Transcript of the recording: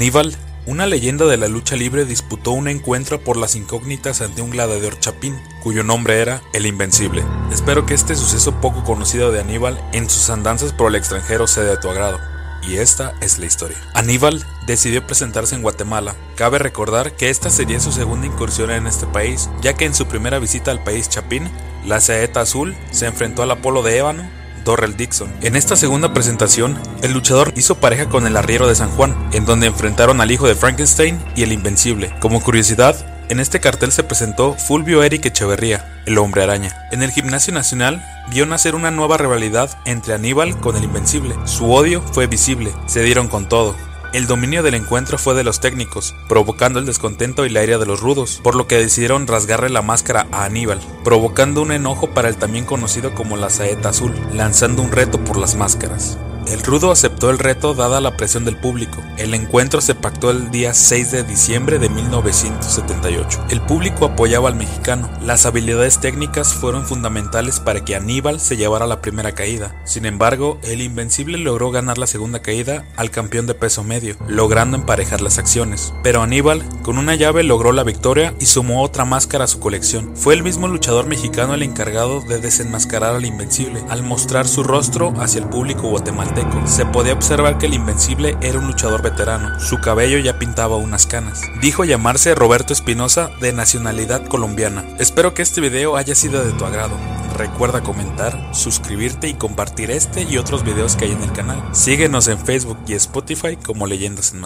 Aníbal, una leyenda de la lucha libre, disputó un encuentro por las incógnitas ante un gladiador chapín, cuyo nombre era El Invencible. Espero que este suceso poco conocido de Aníbal en sus andanzas por el extranjero sea de tu agrado. Y esta es la historia. Aníbal decidió presentarse en Guatemala. Cabe recordar que esta sería su segunda incursión en este país, ya que en su primera visita al país chapín, la saeta azul se enfrentó al Apolo de Ébano Dixon. En esta segunda presentación, el luchador hizo pareja con el arriero de San Juan, en donde enfrentaron al hijo de Frankenstein y el Invencible. Como curiosidad, en este cartel se presentó Fulvio Eric Echeverría, el hombre araña. En el Gimnasio Nacional vio nacer una nueva rivalidad entre Aníbal con el Invencible. Su odio fue visible, se dieron con todo. El dominio del encuentro fue de los técnicos, provocando el descontento y la ira de los rudos, por lo que decidieron rasgarle la máscara a Aníbal, provocando un enojo para el también conocido como la saeta azul, lanzando un reto por las máscaras. El rudo aceptó el reto dada la presión del público. El encuentro se pactó el día 6 de diciembre de 1978. El público apoyaba al mexicano. Las habilidades técnicas fueron fundamentales para que Aníbal se llevara la primera caída. Sin embargo, el Invencible logró ganar la segunda caída al campeón de peso medio, logrando emparejar las acciones. Pero Aníbal, con una llave, logró la victoria y sumó otra máscara a su colección. Fue el mismo luchador mexicano el encargado de desenmascarar al Invencible, al mostrar su rostro hacia el público guatemalteco se podía observar que el Invencible era un luchador veterano, su cabello ya pintaba unas canas. Dijo llamarse Roberto Espinosa de nacionalidad colombiana. Espero que este video haya sido de tu agrado. Recuerda comentar, suscribirte y compartir este y otros videos que hay en el canal. Síguenos en Facebook y Spotify como Leyendas en